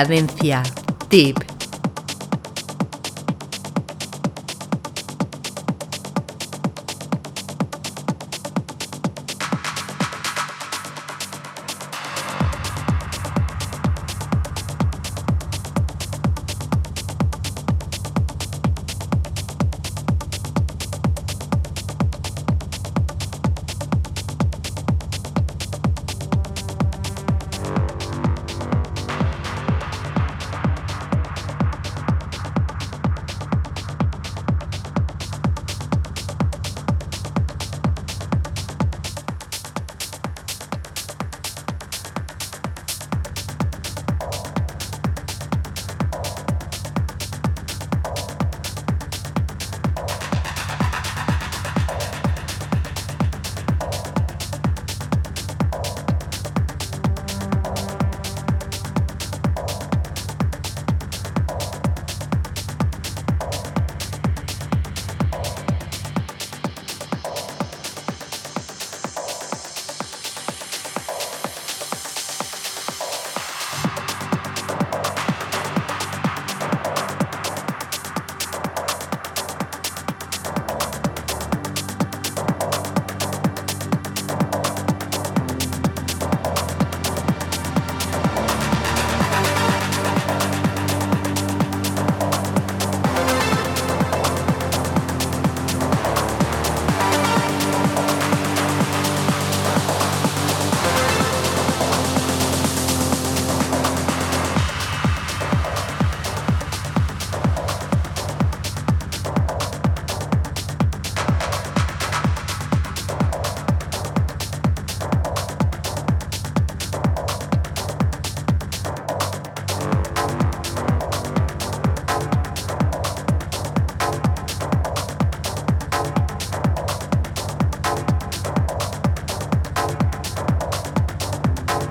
Cadencia. Tip.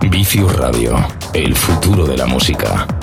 Vicius Radio, el futuro de la música.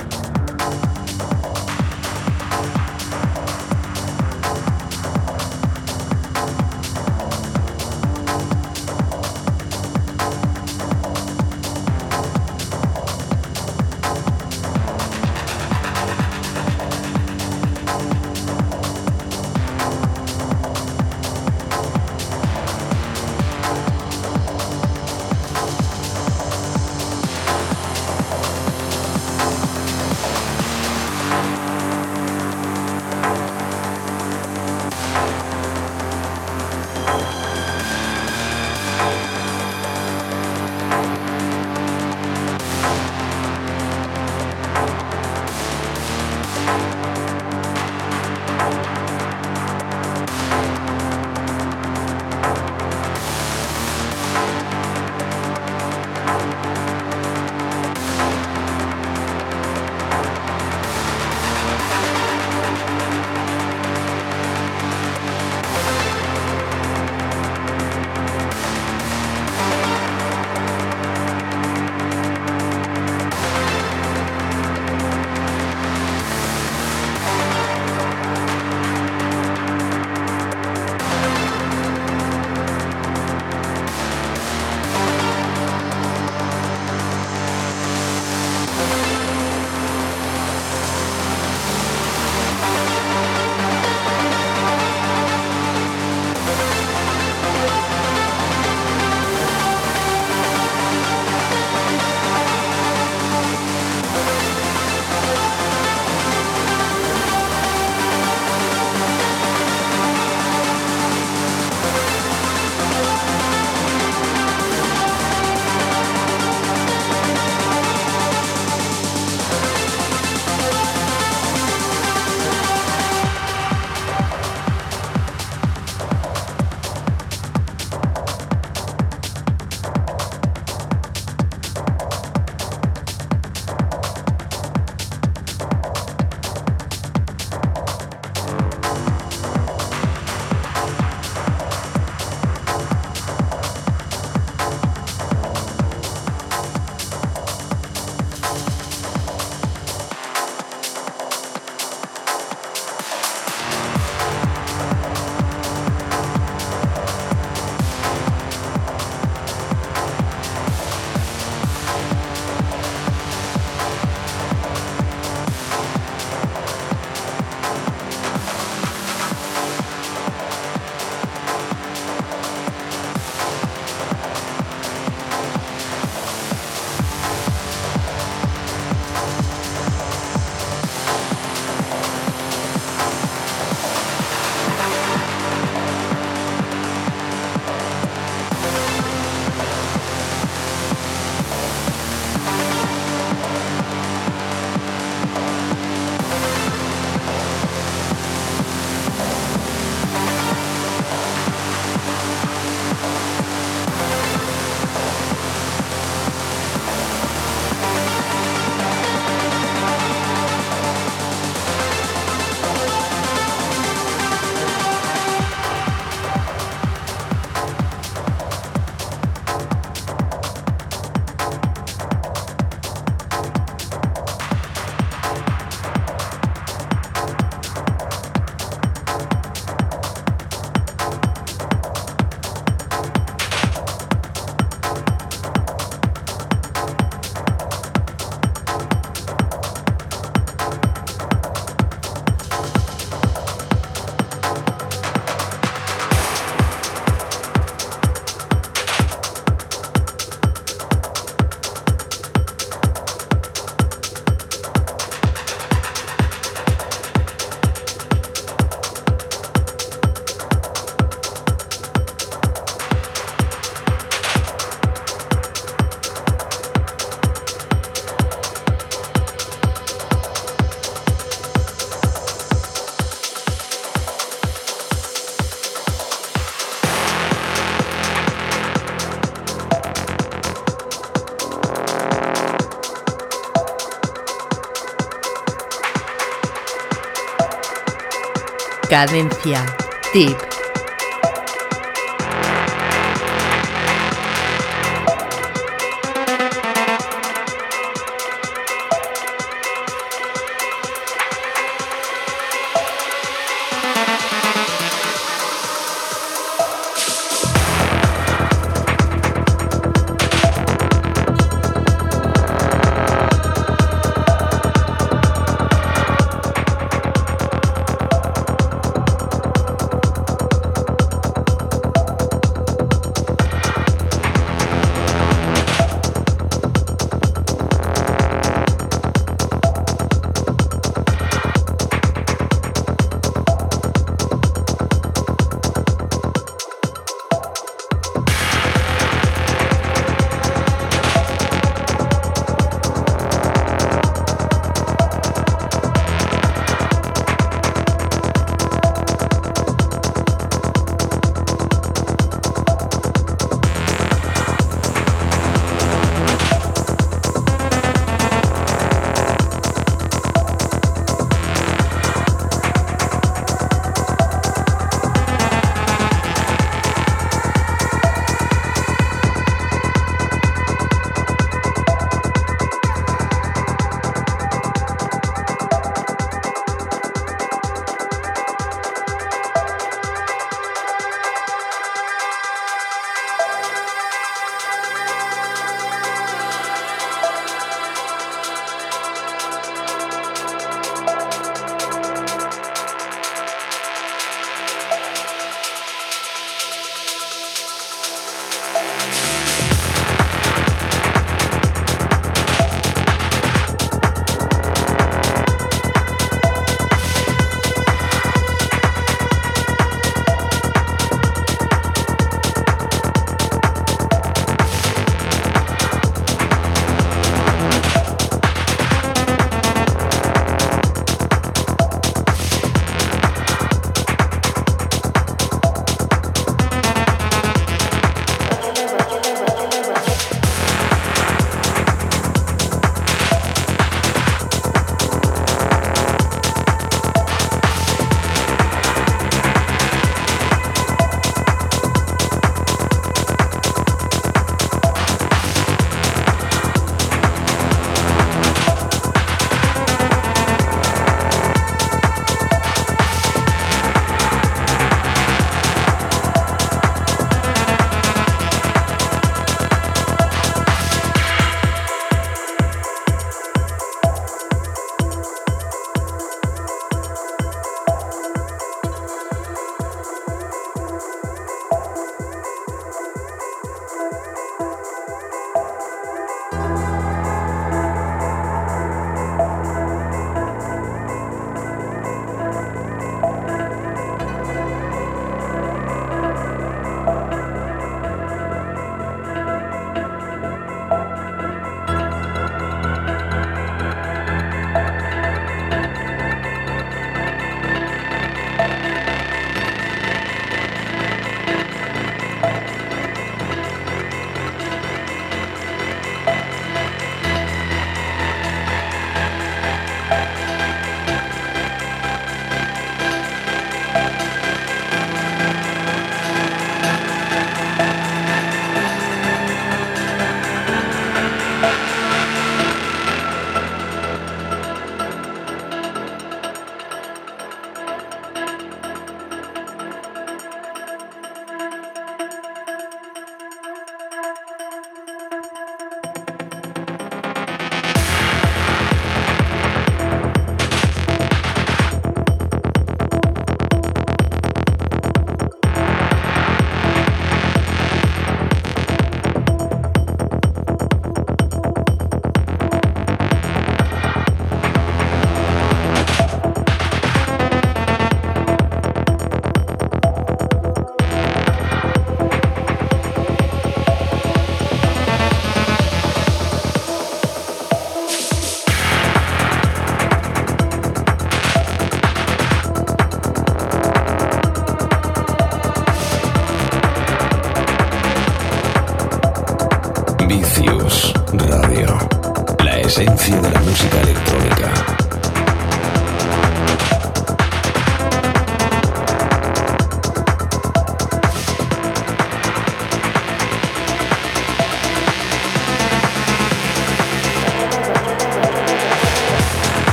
Cadencia. Tip.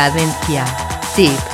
Cadencia. Tip.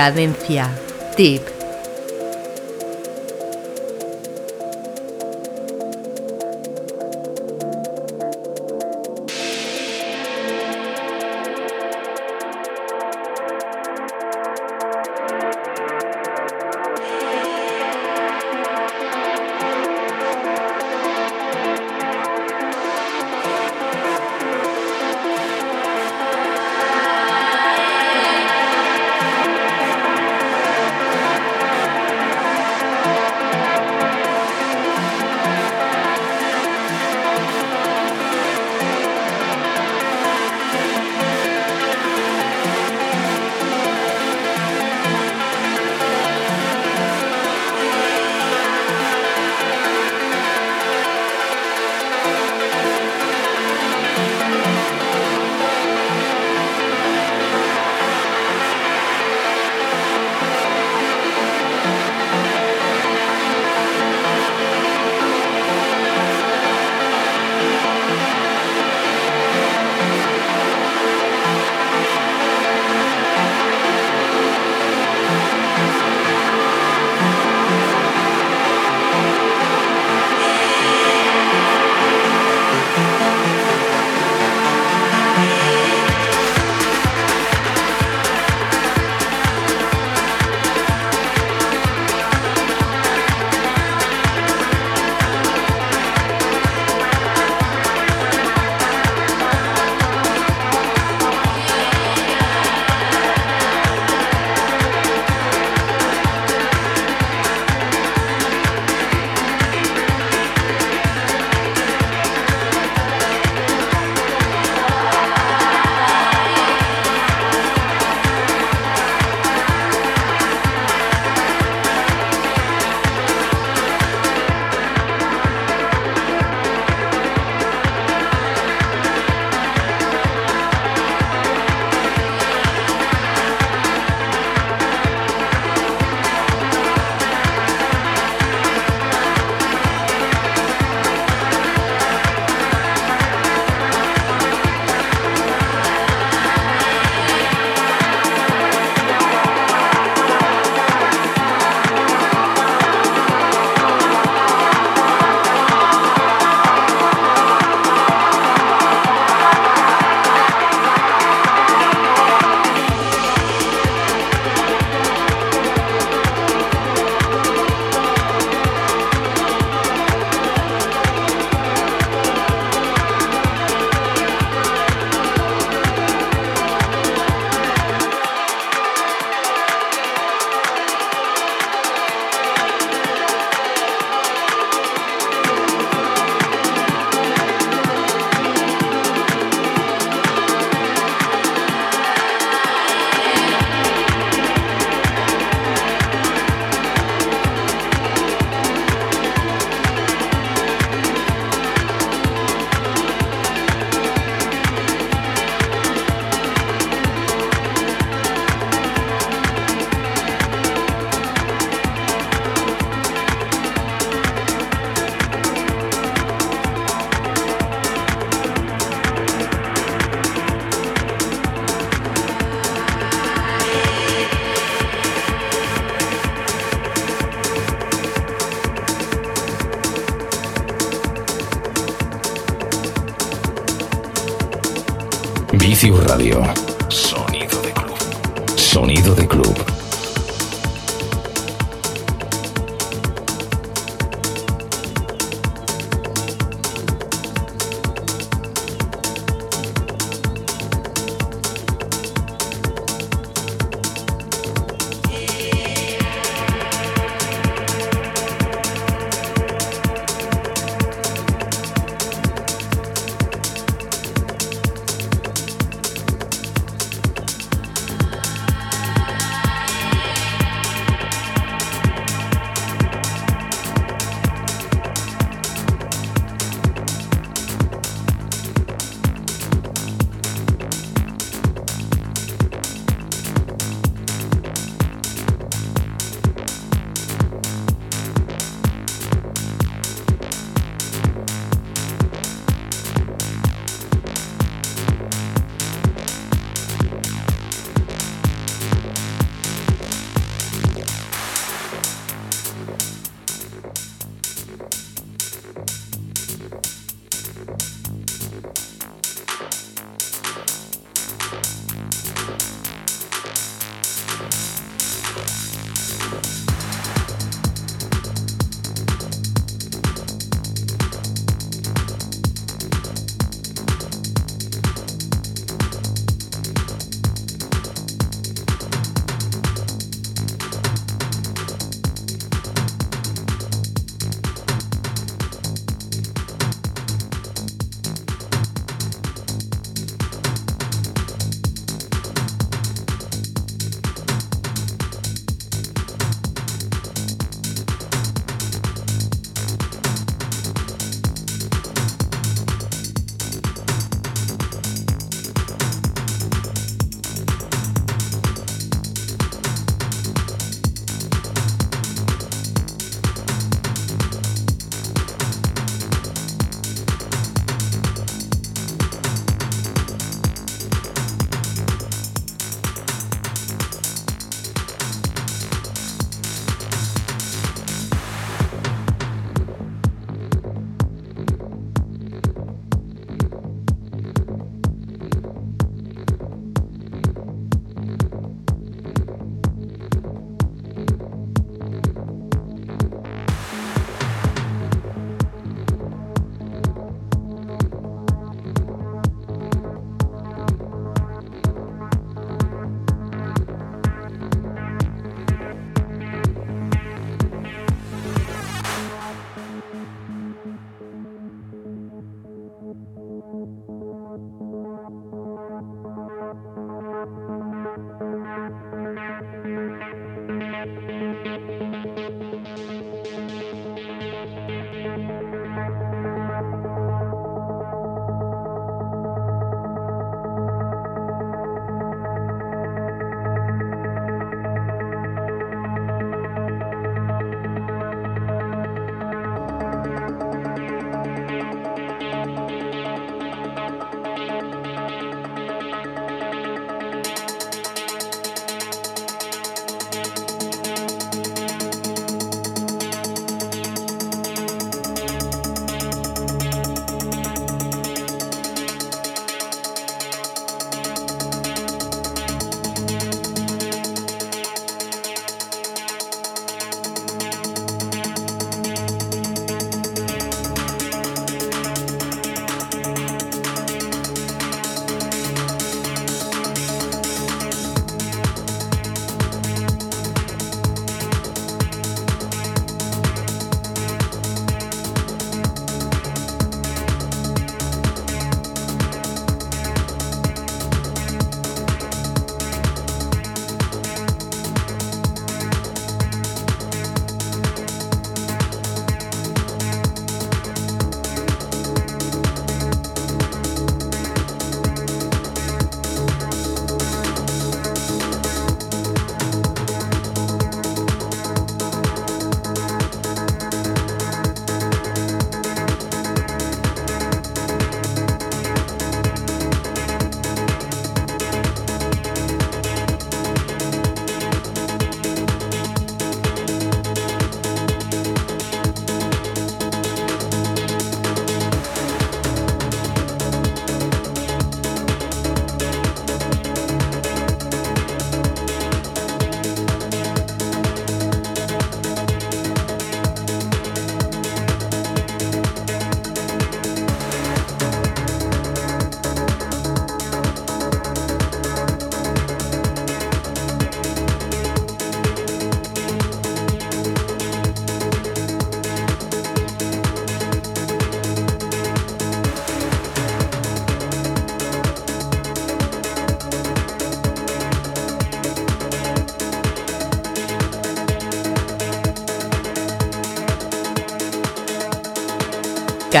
Cadencia. Tip.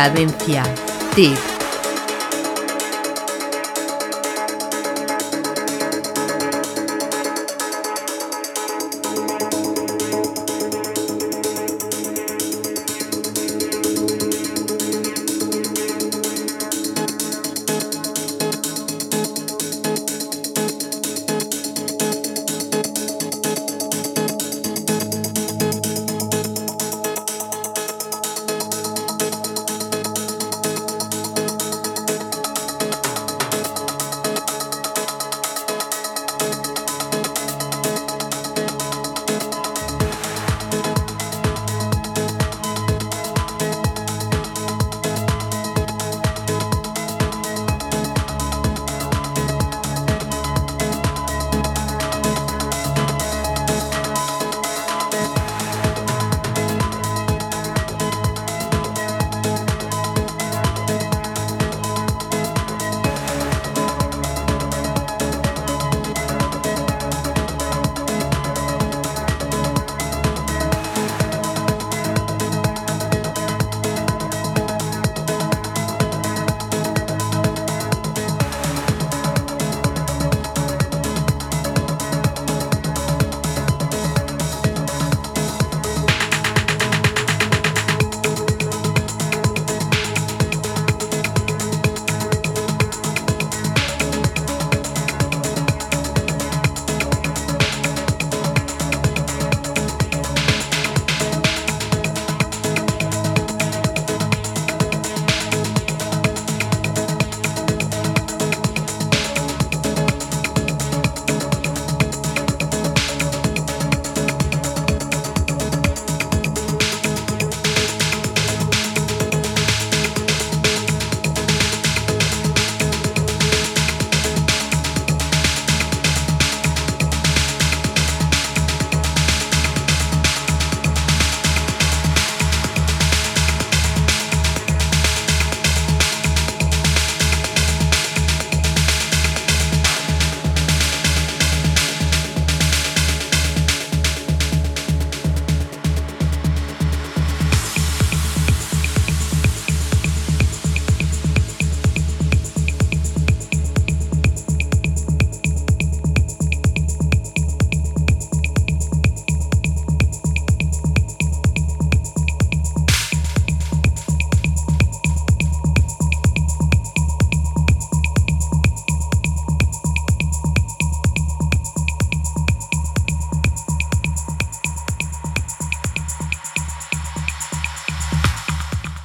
Cadencia. Tip.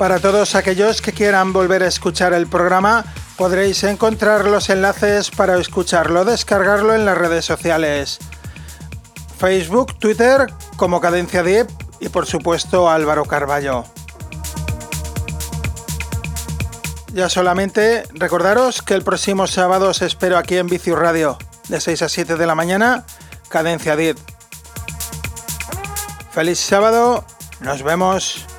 Para todos aquellos que quieran volver a escuchar el programa, Podréis encontrar los enlaces para escucharlo, descargarlo en las redes sociales. Facebook, Twitter como Cadencia Deep y por supuesto Álvaro Carballo. Ya solamente recordaros que el próximo sábado os espero aquí en Vicius Radio, de 6 a 7 de la mañana, Cadencia Deep. Feliz sábado, nos vemos.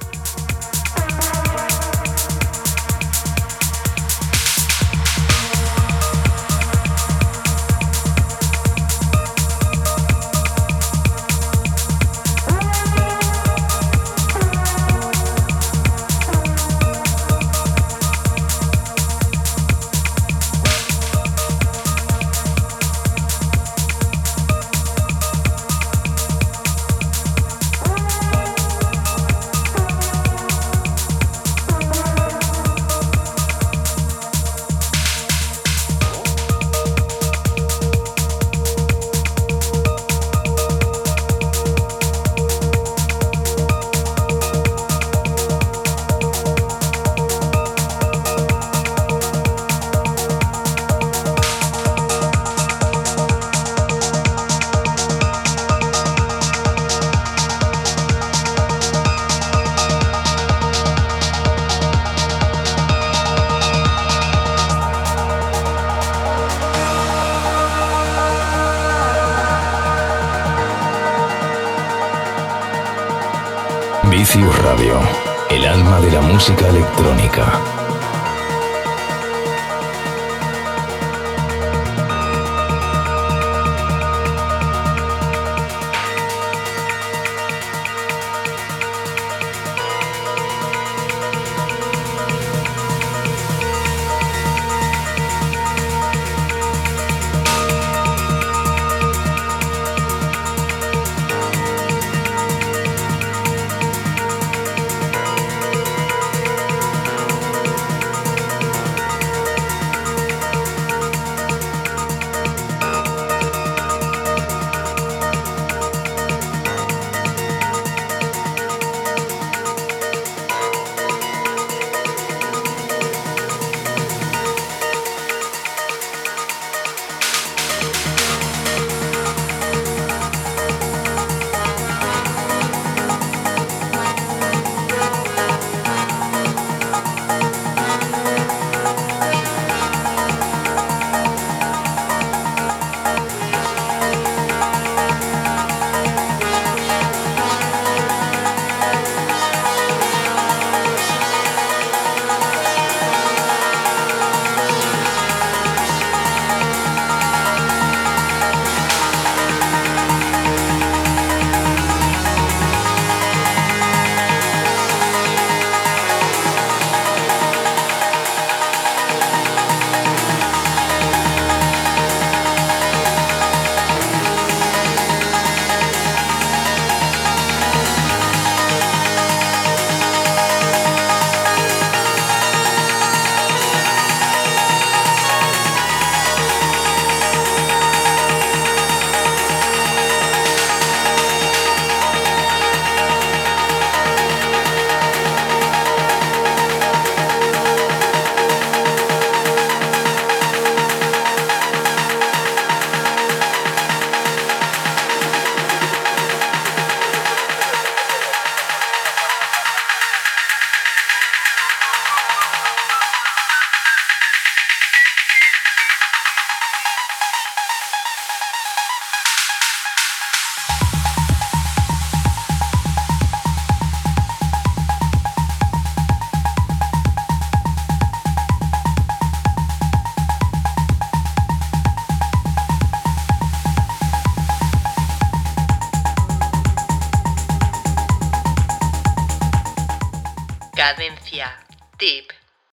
Música electrónica.